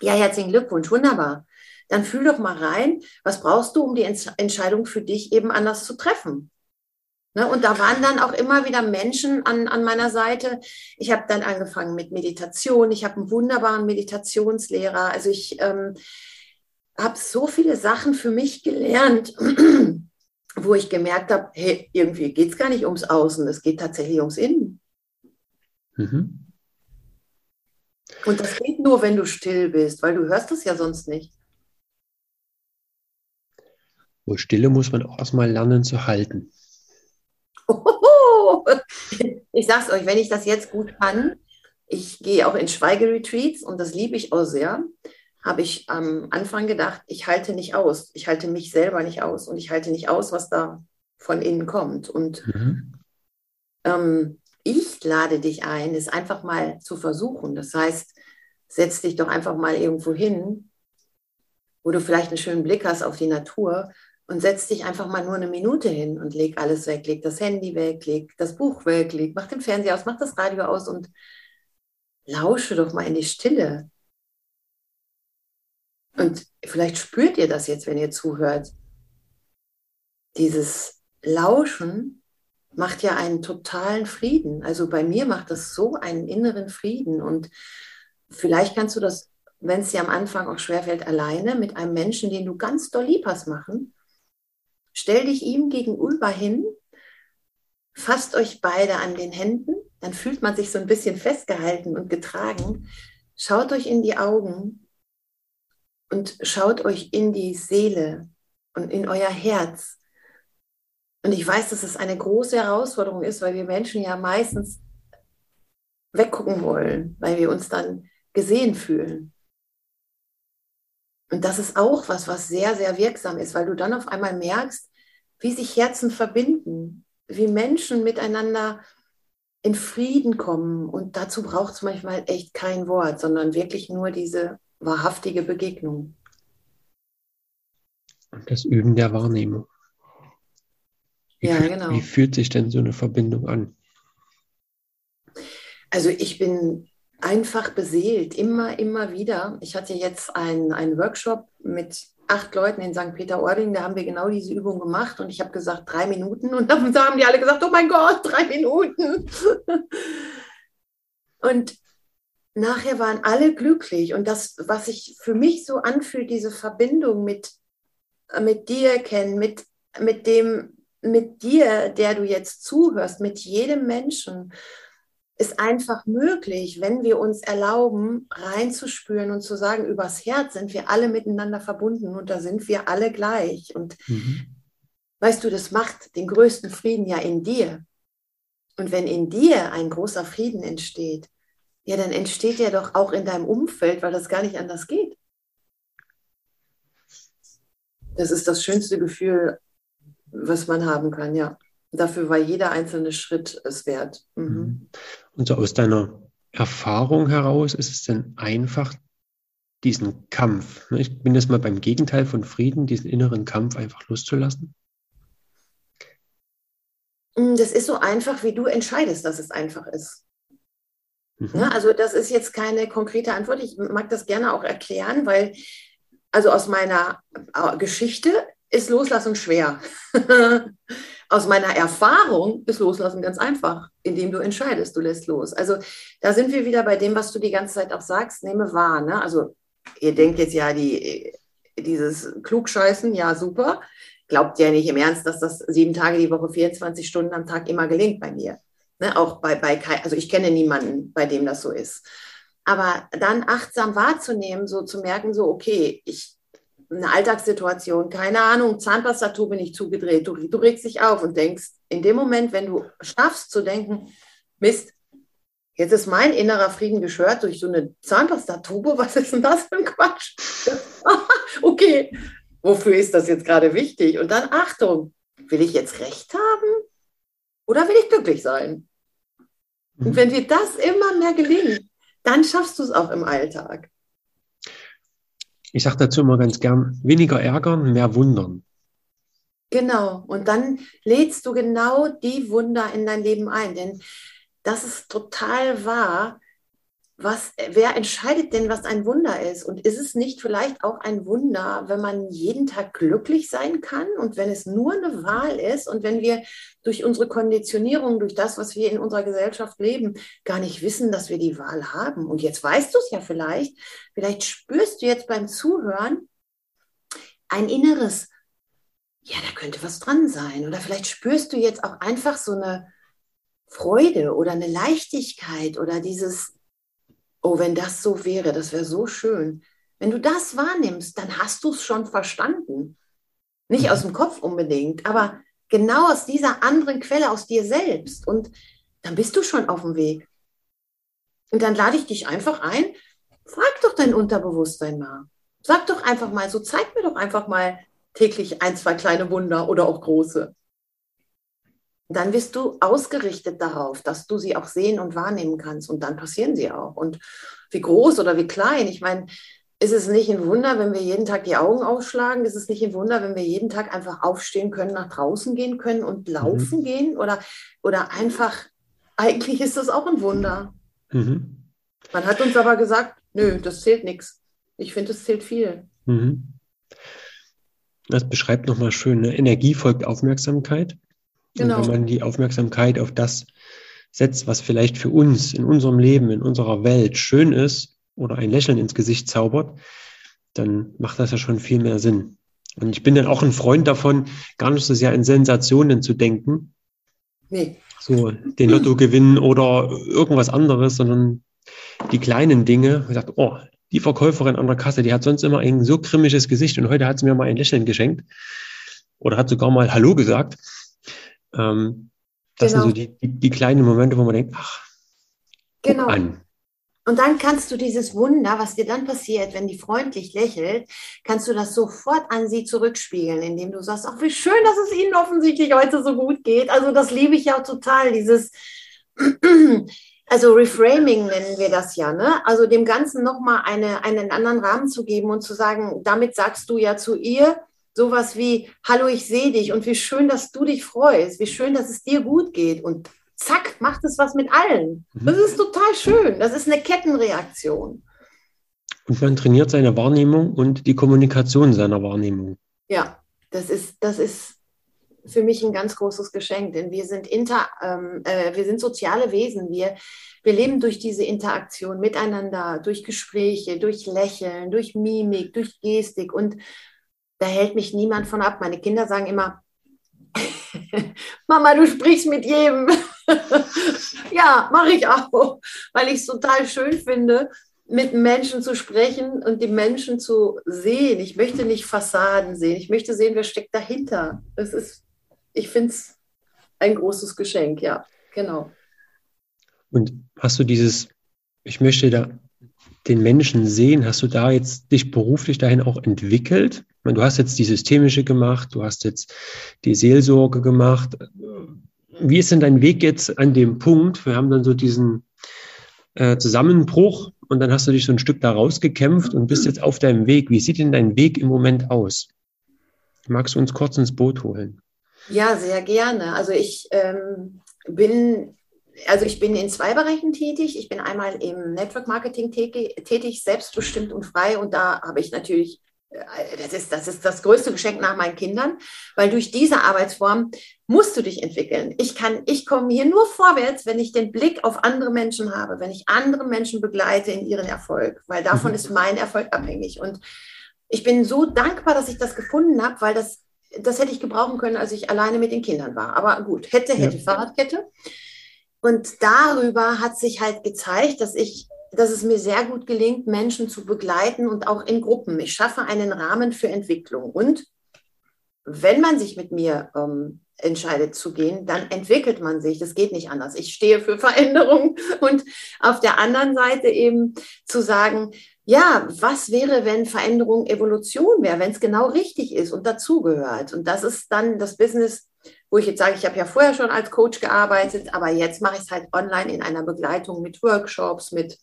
ja, herzlichen Glückwunsch, wunderbar. Dann fühl doch mal rein, was brauchst du, um die Entscheidung für dich eben anders zu treffen? Ne? Und da waren dann auch immer wieder Menschen an, an meiner Seite. Ich habe dann angefangen mit Meditation. Ich habe einen wunderbaren Meditationslehrer. Also ich ähm, habe so viele Sachen für mich gelernt, wo ich gemerkt habe, hey, irgendwie geht es gar nicht ums Außen, es geht tatsächlich ums Innen. Mhm. Und das geht nur, wenn du still bist, weil du hörst es ja sonst nicht. Wo Stille muss man auch erstmal lernen zu halten. Ich sag's euch, wenn ich das jetzt gut kann, ich gehe auch in Schweigeretreats und das liebe ich auch sehr, habe ich am Anfang gedacht, ich halte nicht aus. Ich halte mich selber nicht aus und ich halte nicht aus, was da von innen kommt. Und mhm. ähm, ich lade dich ein, es einfach mal zu versuchen. Das heißt, setz dich doch einfach mal irgendwo hin, wo du vielleicht einen schönen Blick hast auf die Natur und setz dich einfach mal nur eine Minute hin und leg alles weg, leg das Handy weg, leg das Buch weg, leg, mach den Fernseher aus, mach das Radio aus und lausche doch mal in die Stille. Und vielleicht spürt ihr das jetzt, wenn ihr zuhört. Dieses Lauschen macht ja einen totalen Frieden. Also bei mir macht das so einen inneren Frieden. Und vielleicht kannst du das, wenn es dir am Anfang auch schwerfällt, alleine mit einem Menschen, den du ganz doll lieb hast, machen Stell dich ihm gegenüber hin, fasst euch beide an den Händen, dann fühlt man sich so ein bisschen festgehalten und getragen. Schaut euch in die Augen und schaut euch in die Seele und in euer Herz. Und ich weiß, dass es eine große Herausforderung ist, weil wir Menschen ja meistens weggucken wollen, weil wir uns dann gesehen fühlen. Und das ist auch was, was sehr, sehr wirksam ist, weil du dann auf einmal merkst, wie sich Herzen verbinden, wie Menschen miteinander in Frieden kommen. Und dazu braucht es manchmal echt kein Wort, sondern wirklich nur diese wahrhaftige Begegnung. Und das Üben der Wahrnehmung. Wie, ja, genau. Wie fühlt sich denn so eine Verbindung an? Also ich bin einfach beseelt, immer, immer wieder. Ich hatte jetzt einen Workshop mit acht Leuten in St. Peter-Ording, da haben wir genau diese Übung gemacht und ich habe gesagt, drei Minuten und dann haben die alle gesagt, oh mein Gott, drei Minuten. und nachher waren alle glücklich und das, was sich für mich so anfühlt, diese Verbindung mit, mit dir kennen, mit, mit dem, mit dir, der du jetzt zuhörst, mit jedem Menschen ist einfach möglich, wenn wir uns erlauben, reinzuspüren und zu sagen, übers Herz sind wir alle miteinander verbunden und da sind wir alle gleich. Und mhm. weißt du, das macht den größten Frieden ja in dir. Und wenn in dir ein großer Frieden entsteht, ja, dann entsteht er doch auch in deinem Umfeld, weil das gar nicht anders geht. Das ist das schönste Gefühl, was man haben kann, ja. Dafür war jeder einzelne Schritt es wert. Mhm. Und so aus deiner Erfahrung heraus ist es denn einfach, diesen Kampf, ne, ich bin jetzt mal beim Gegenteil von Frieden, diesen inneren Kampf einfach loszulassen? Mm, das ist so einfach, wie du entscheidest, dass es einfach ist. Mhm. Ja, also das ist jetzt keine konkrete Antwort. Ich mag das gerne auch erklären, weil also aus meiner äh, Geschichte ist Loslassen schwer. Aus meiner Erfahrung ist Loslassen ganz einfach, indem du entscheidest, du lässt los. Also da sind wir wieder bei dem, was du die ganze Zeit auch sagst, nehme wahr. Ne? Also ihr denkt jetzt ja, die, dieses Klugscheißen, ja super. Glaubt ja nicht im Ernst, dass das sieben Tage die Woche, 24 Stunden am Tag immer gelingt bei mir. Ne? Auch bei, bei, also ich kenne niemanden, bei dem das so ist. Aber dann achtsam wahrzunehmen, so zu merken, so, okay, ich eine Alltagssituation, keine Ahnung, Zahnpastatube nicht zugedreht, du, du regst dich auf und denkst, in dem Moment, wenn du schaffst zu denken, Mist, jetzt ist mein innerer Frieden geschört durch so eine Zahnpastatube, was ist denn das für ein Quatsch? okay, wofür ist das jetzt gerade wichtig? Und dann Achtung, will ich jetzt recht haben oder will ich glücklich sein? Und mhm. wenn dir das immer mehr gelingt, dann schaffst du es auch im Alltag. Ich sage dazu immer ganz gern, weniger ärgern, mehr wundern. Genau, und dann lädst du genau die Wunder in dein Leben ein, denn das ist total wahr was, wer entscheidet denn, was ein Wunder ist? Und ist es nicht vielleicht auch ein Wunder, wenn man jeden Tag glücklich sein kann und wenn es nur eine Wahl ist und wenn wir durch unsere Konditionierung, durch das, was wir in unserer Gesellschaft leben, gar nicht wissen, dass wir die Wahl haben? Und jetzt weißt du es ja vielleicht, vielleicht spürst du jetzt beim Zuhören ein inneres, ja, da könnte was dran sein. Oder vielleicht spürst du jetzt auch einfach so eine Freude oder eine Leichtigkeit oder dieses, oh, wenn das so wäre, das wäre so schön. Wenn du das wahrnimmst, dann hast du es schon verstanden. Nicht aus dem Kopf unbedingt, aber genau aus dieser anderen Quelle, aus dir selbst. Und dann bist du schon auf dem Weg. Und dann lade ich dich einfach ein, frag doch dein Unterbewusstsein mal. Sag doch einfach mal, so zeig mir doch einfach mal täglich ein, zwei kleine Wunder oder auch große dann bist du ausgerichtet darauf, dass du sie auch sehen und wahrnehmen kannst. Und dann passieren sie auch. Und wie groß oder wie klein, ich meine, ist es nicht ein Wunder, wenn wir jeden Tag die Augen aufschlagen? Ist es nicht ein Wunder, wenn wir jeden Tag einfach aufstehen können, nach draußen gehen können und laufen mhm. gehen? Oder, oder einfach, eigentlich ist das auch ein Wunder. Mhm. Man hat uns aber gesagt, nö, das zählt nichts. Ich finde, es zählt viel. Mhm. Das beschreibt nochmal schön, ne? Energie folgt Aufmerksamkeit. Genau. Und wenn man die Aufmerksamkeit auf das setzt, was vielleicht für uns in unserem Leben, in unserer Welt schön ist oder ein Lächeln ins Gesicht zaubert, dann macht das ja schon viel mehr Sinn. Und ich bin dann auch ein Freund davon, gar nicht so sehr in Sensationen zu denken. Nee. So den Lotto gewinnen oder irgendwas anderes, sondern die kleinen Dinge. Ich sage, oh, die Verkäuferin an der Kasse, die hat sonst immer ein so grimmiges Gesicht und heute hat sie mir mal ein Lächeln geschenkt oder hat sogar mal Hallo gesagt. Ähm, das genau. sind so die, die, die, kleinen Momente, wo man denkt, ach, genau. an. Und dann kannst du dieses Wunder, was dir dann passiert, wenn die freundlich lächelt, kannst du das sofort an sie zurückspiegeln, indem du sagst, ach, wie schön, dass es ihnen offensichtlich heute so gut geht. Also das liebe ich ja total, dieses, also Reframing nennen wir das ja, ne? Also dem Ganzen nochmal eine, einen anderen Rahmen zu geben und zu sagen, damit sagst du ja zu ihr, sowas wie, hallo, ich sehe dich und wie schön, dass du dich freust, wie schön, dass es dir gut geht. Und zack, macht es was mit allen. Mhm. Das ist total schön. Das ist eine Kettenreaktion. Und man trainiert seine Wahrnehmung und die Kommunikation seiner Wahrnehmung. Ja, das ist, das ist für mich ein ganz großes Geschenk, denn wir sind inter, ähm, äh, wir sind soziale Wesen. Wir, wir leben durch diese Interaktion miteinander, durch Gespräche, durch Lächeln, durch Mimik, durch Gestik und da hält mich niemand von ab. Meine Kinder sagen immer, Mama, du sprichst mit jedem. ja, mache ich auch, weil ich es total schön finde, mit Menschen zu sprechen und die Menschen zu sehen. Ich möchte nicht Fassaden sehen. Ich möchte sehen, wer steckt dahinter. Das ist, ich finde es ein großes Geschenk, ja, genau. Und hast du dieses, ich möchte da den Menschen sehen, hast du da jetzt dich beruflich dahin auch entwickelt? Meine, du hast jetzt die systemische gemacht, du hast jetzt die Seelsorge gemacht. Wie ist denn dein Weg jetzt an dem Punkt? Wir haben dann so diesen äh, Zusammenbruch und dann hast du dich so ein Stück da rausgekämpft und bist jetzt auf deinem Weg. Wie sieht denn dein Weg im Moment aus? Magst du uns kurz ins Boot holen? Ja, sehr gerne. Also ich ähm, bin also ich bin in zwei Bereichen tätig. Ich bin einmal im Network Marketing tätig, selbstbestimmt und frei. Und da habe ich natürlich äh, das ist, das ist das größte Geschenk nach meinen Kindern, weil durch diese Arbeitsform musst du dich entwickeln. Ich kann, ich komme hier nur vorwärts, wenn ich den Blick auf andere Menschen habe, wenn ich andere Menschen begleite in ihren Erfolg, weil davon mhm. ist mein Erfolg abhängig. Und ich bin so dankbar, dass ich das gefunden habe, weil das, das hätte ich gebrauchen können, als ich alleine mit den Kindern war. Aber gut, hätte, hätte, ja. Fahrradkette. Und darüber hat sich halt gezeigt, dass ich dass es mir sehr gut gelingt, Menschen zu begleiten und auch in Gruppen. Ich schaffe einen Rahmen für Entwicklung. Und wenn man sich mit mir ähm, entscheidet zu gehen, dann entwickelt man sich. Das geht nicht anders. Ich stehe für Veränderung und auf der anderen Seite eben zu sagen, ja, was wäre, wenn Veränderung Evolution wäre, wenn es genau richtig ist und dazugehört? Und das ist dann das Business, wo ich jetzt sage, ich habe ja vorher schon als Coach gearbeitet, aber jetzt mache ich es halt online in einer Begleitung mit Workshops, mit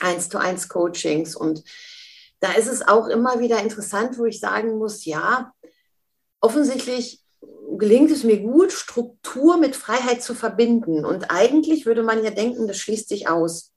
eins zu eins Coachings. Und da ist es auch immer wieder interessant, wo ich sagen muss, ja, offensichtlich gelingt es mir gut, Struktur mit Freiheit zu verbinden. Und eigentlich würde man ja denken, das schließt sich aus.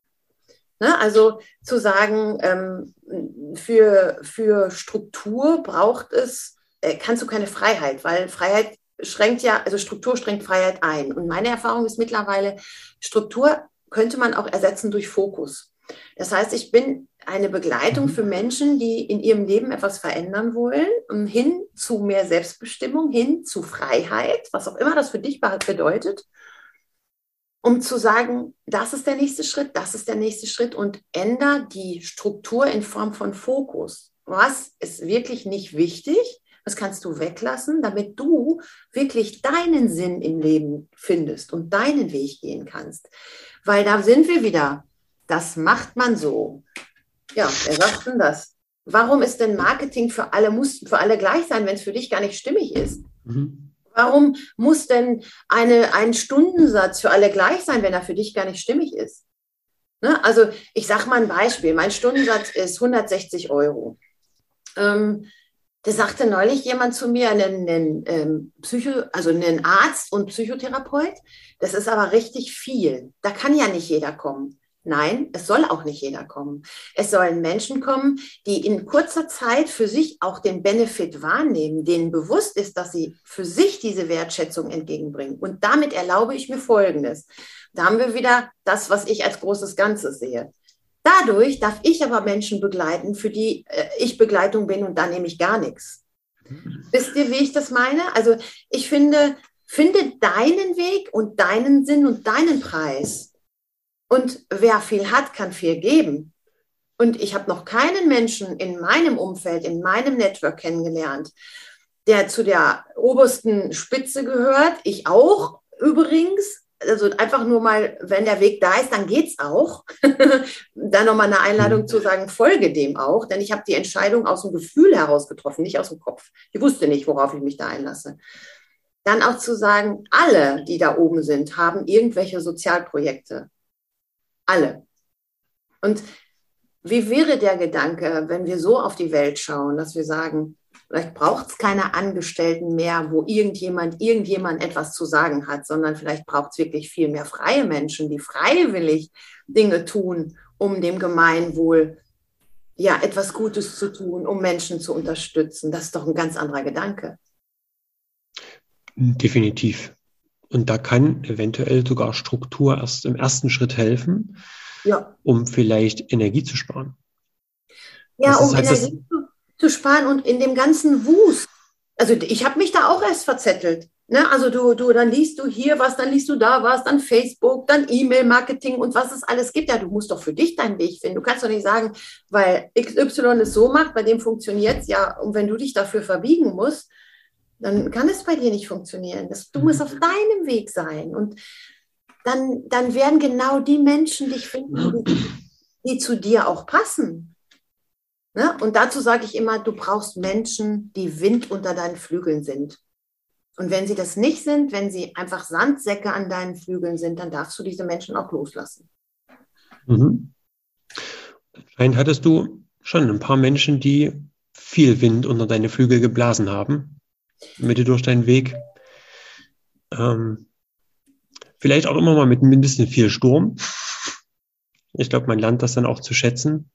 Ne? Also zu sagen, ähm, für, für Struktur braucht es, äh, kannst du keine Freiheit, weil Freiheit schränkt ja, also Struktur schränkt Freiheit ein. Und meine Erfahrung ist mittlerweile, Struktur könnte man auch ersetzen durch Fokus. Das heißt, ich bin eine Begleitung für Menschen, die in ihrem Leben etwas verändern wollen, hin zu mehr Selbstbestimmung, hin zu Freiheit, was auch immer das für dich bedeutet, um zu sagen, das ist der nächste Schritt, das ist der nächste Schritt und ändere die Struktur in Form von Fokus. Was ist wirklich nicht wichtig? Was kannst du weglassen, damit du wirklich deinen Sinn im Leben findest und deinen Weg gehen kannst? Weil da sind wir wieder das macht man so. Ja, wer sagt denn das? Warum ist denn Marketing für alle, muss für alle gleich sein, wenn es für dich gar nicht stimmig ist? Mhm. Warum muss denn eine, ein Stundensatz für alle gleich sein, wenn er für dich gar nicht stimmig ist? Ne? Also ich sage mal ein Beispiel. Mein Stundensatz ist 160 Euro. Ähm, da sagte neulich jemand zu mir, einen, einen ähm, Psycho, also einen Arzt und Psychotherapeut, das ist aber richtig viel. Da kann ja nicht jeder kommen. Nein, es soll auch nicht jeder kommen. Es sollen Menschen kommen, die in kurzer Zeit für sich auch den Benefit wahrnehmen, denen bewusst ist, dass sie für sich diese Wertschätzung entgegenbringen. Und damit erlaube ich mir Folgendes. Da haben wir wieder das, was ich als großes Ganzes sehe. Dadurch darf ich aber Menschen begleiten, für die äh, ich Begleitung bin und da nehme ich gar nichts. Wisst ihr, wie ich das meine? Also ich finde, finde deinen Weg und deinen Sinn und deinen Preis. Und wer viel hat, kann viel geben. Und ich habe noch keinen Menschen in meinem Umfeld, in meinem Network kennengelernt, der zu der obersten Spitze gehört. Ich auch übrigens. Also einfach nur mal, wenn der Weg da ist, dann geht es auch. dann nochmal eine Einladung mhm. zu sagen, folge dem auch. Denn ich habe die Entscheidung aus dem Gefühl heraus getroffen, nicht aus dem Kopf. Ich wusste nicht, worauf ich mich da einlasse. Dann auch zu sagen, alle, die da oben sind, haben irgendwelche Sozialprojekte alle. Und wie wäre der Gedanke, wenn wir so auf die Welt schauen, dass wir sagen, Vielleicht braucht es keine Angestellten mehr, wo irgendjemand, irgendjemand etwas zu sagen hat, sondern vielleicht braucht es wirklich viel mehr freie Menschen, die freiwillig Dinge tun, um dem Gemeinwohl ja etwas Gutes zu tun, um Menschen zu unterstützen. Das ist doch ein ganz anderer Gedanke. Definitiv. Und da kann eventuell sogar Struktur erst im ersten Schritt helfen, ja. um vielleicht Energie zu sparen. Ja, um heißt, Energie zu, zu, sparen und in dem ganzen Wust. Also ich habe mich da auch erst verzettelt. Ne? Also du, du, dann liest du hier was, dann liest du da was, dann Facebook, dann E-Mail-Marketing und was es alles gibt. Ja, du musst doch für dich deinen Weg finden. Du kannst doch nicht sagen, weil XY es so macht, bei dem funktioniert es, ja, und wenn du dich dafür verbiegen musst, dann kann es bei dir nicht funktionieren. Das, du musst mhm. auf deinem Weg sein. Und dann, dann werden genau die Menschen dich finden, die, die zu dir auch passen. Ne? Und dazu sage ich immer, du brauchst Menschen, die Wind unter deinen Flügeln sind. Und wenn sie das nicht sind, wenn sie einfach Sandsäcke an deinen Flügeln sind, dann darfst du diese Menschen auch loslassen. Mhm. Hattest du schon ein paar Menschen, die viel Wind unter deine Flügel geblasen haben, mit dir durch deinen Weg. Ähm, vielleicht auch immer mal mit bisschen viel Sturm. Ich glaube, man lernt das dann auch zu schätzen.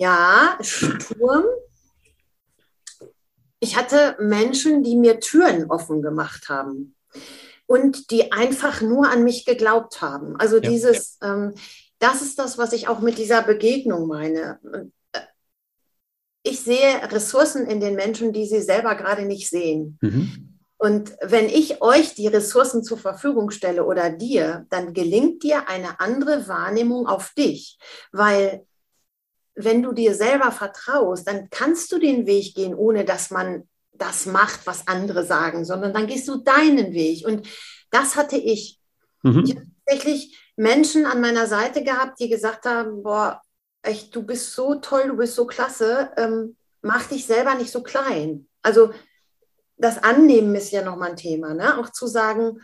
Ja, Sturm ich hatte Menschen, die mir Türen offen gemacht haben und die einfach nur an mich geglaubt haben. Also ja, dieses. Ähm, das ist das, was ich auch mit dieser Begegnung meine. Ich sehe Ressourcen in den Menschen, die sie selber gerade nicht sehen. Mhm. Und wenn ich euch die Ressourcen zur Verfügung stelle oder dir, dann gelingt dir eine andere Wahrnehmung auf dich, weil wenn du dir selber vertraust, dann kannst du den Weg gehen, ohne dass man das macht, was andere sagen, sondern dann gehst du deinen Weg. Und das hatte ich. Mhm. Ich habe tatsächlich Menschen an meiner Seite gehabt, die gesagt haben, boah, echt, du bist so toll, du bist so klasse, ähm, mach dich selber nicht so klein. Also das Annehmen ist ja nochmal ein Thema, ne? auch zu sagen,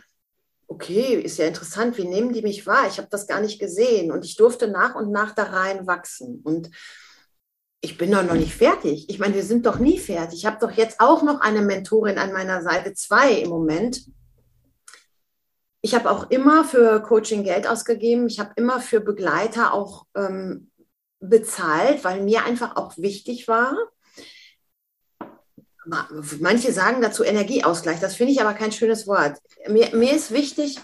okay, ist ja interessant, wie nehmen die mich wahr? Ich habe das gar nicht gesehen und ich durfte nach und nach da rein wachsen. Und ich bin doch noch nicht fertig. Ich meine, wir sind doch nie fertig. Ich habe doch jetzt auch noch eine Mentorin an meiner Seite, zwei im Moment. Ich habe auch immer für Coaching Geld ausgegeben. Ich habe immer für Begleiter auch ähm, bezahlt, weil mir einfach auch wichtig war, Manche sagen dazu Energieausgleich, das finde ich aber kein schönes Wort. Mir, mir ist wichtig,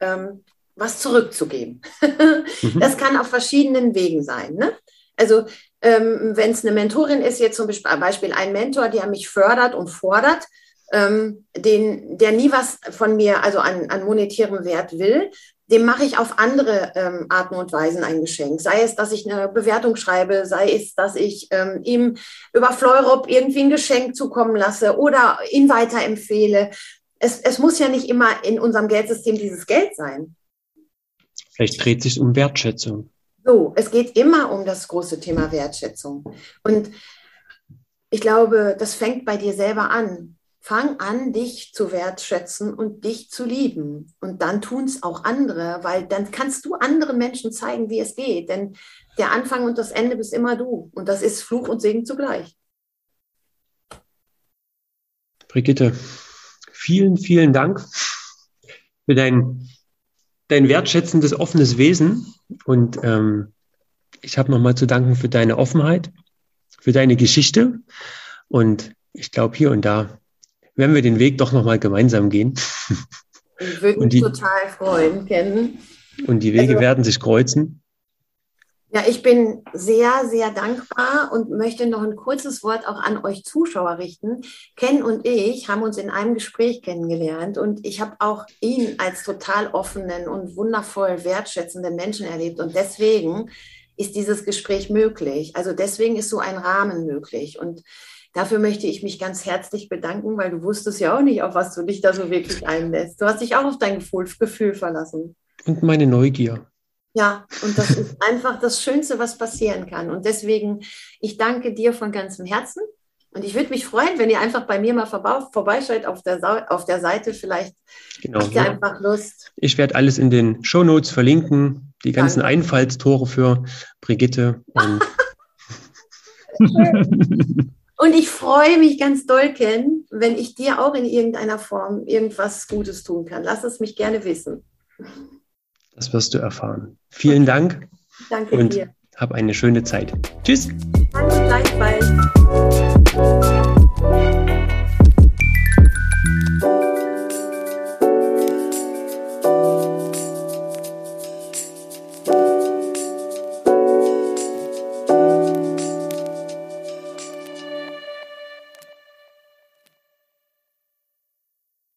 ähm, was zurückzugeben. mhm. Das kann auf verschiedenen Wegen sein. Ne? Also ähm, wenn es eine Mentorin ist, jetzt zum Beispiel ein Mentor, der mich fördert und fordert, ähm, den, der nie was von mir, also an, an monetärem Wert will, dem mache ich auf andere ähm, Arten und Weisen ein Geschenk. Sei es, dass ich eine Bewertung schreibe, sei es, dass ich ähm, ihm über Fleurop irgendwie ein Geschenk zukommen lasse oder ihn weiterempfehle. Es, es muss ja nicht immer in unserem Geldsystem dieses Geld sein. Vielleicht dreht sich um Wertschätzung. So, es geht immer um das große Thema Wertschätzung. Und ich glaube, das fängt bei dir selber an. Fang an, dich zu wertschätzen und dich zu lieben. Und dann tun es auch andere, weil dann kannst du anderen Menschen zeigen, wie es geht. Denn der Anfang und das Ende bist immer du. Und das ist Fluch und Segen zugleich. Brigitte, vielen, vielen Dank für dein, dein wertschätzendes, offenes Wesen. Und ähm, ich habe nochmal zu danken für deine Offenheit, für deine Geschichte. Und ich glaube, hier und da werden wir den Weg doch nochmal gemeinsam gehen. Ich würde mich die, total freuen, kennen. Und die Wege also, werden sich kreuzen. Ja, ich bin sehr, sehr dankbar und möchte noch ein kurzes Wort auch an euch Zuschauer richten. Ken und ich haben uns in einem Gespräch kennengelernt und ich habe auch ihn als total offenen und wundervoll wertschätzenden Menschen erlebt. Und deswegen ist dieses Gespräch möglich. Also deswegen ist so ein Rahmen möglich. Und Dafür möchte ich mich ganz herzlich bedanken, weil du wusstest ja auch nicht, auf was du dich da so wirklich einlässt. Du hast dich auch auf dein Gefühl verlassen. Und meine Neugier. Ja, und das ist einfach das Schönste, was passieren kann. Und deswegen, ich danke dir von ganzem Herzen. Und ich würde mich freuen, wenn ihr einfach bei mir mal vorbeischaut auf der, auf der Seite. Vielleicht genau, habt ihr ja. einfach Lust. Ich werde alles in den Show Notes verlinken. Die ganzen danke. Einfallstore für Brigitte. Und Und ich freue mich ganz doll, Ken, wenn ich dir auch in irgendeiner Form irgendwas Gutes tun kann. Lass es mich gerne wissen. Das wirst du erfahren. Vielen Dank. Danke und dir. Hab eine schöne Zeit. Tschüss. Danke gleichfalls.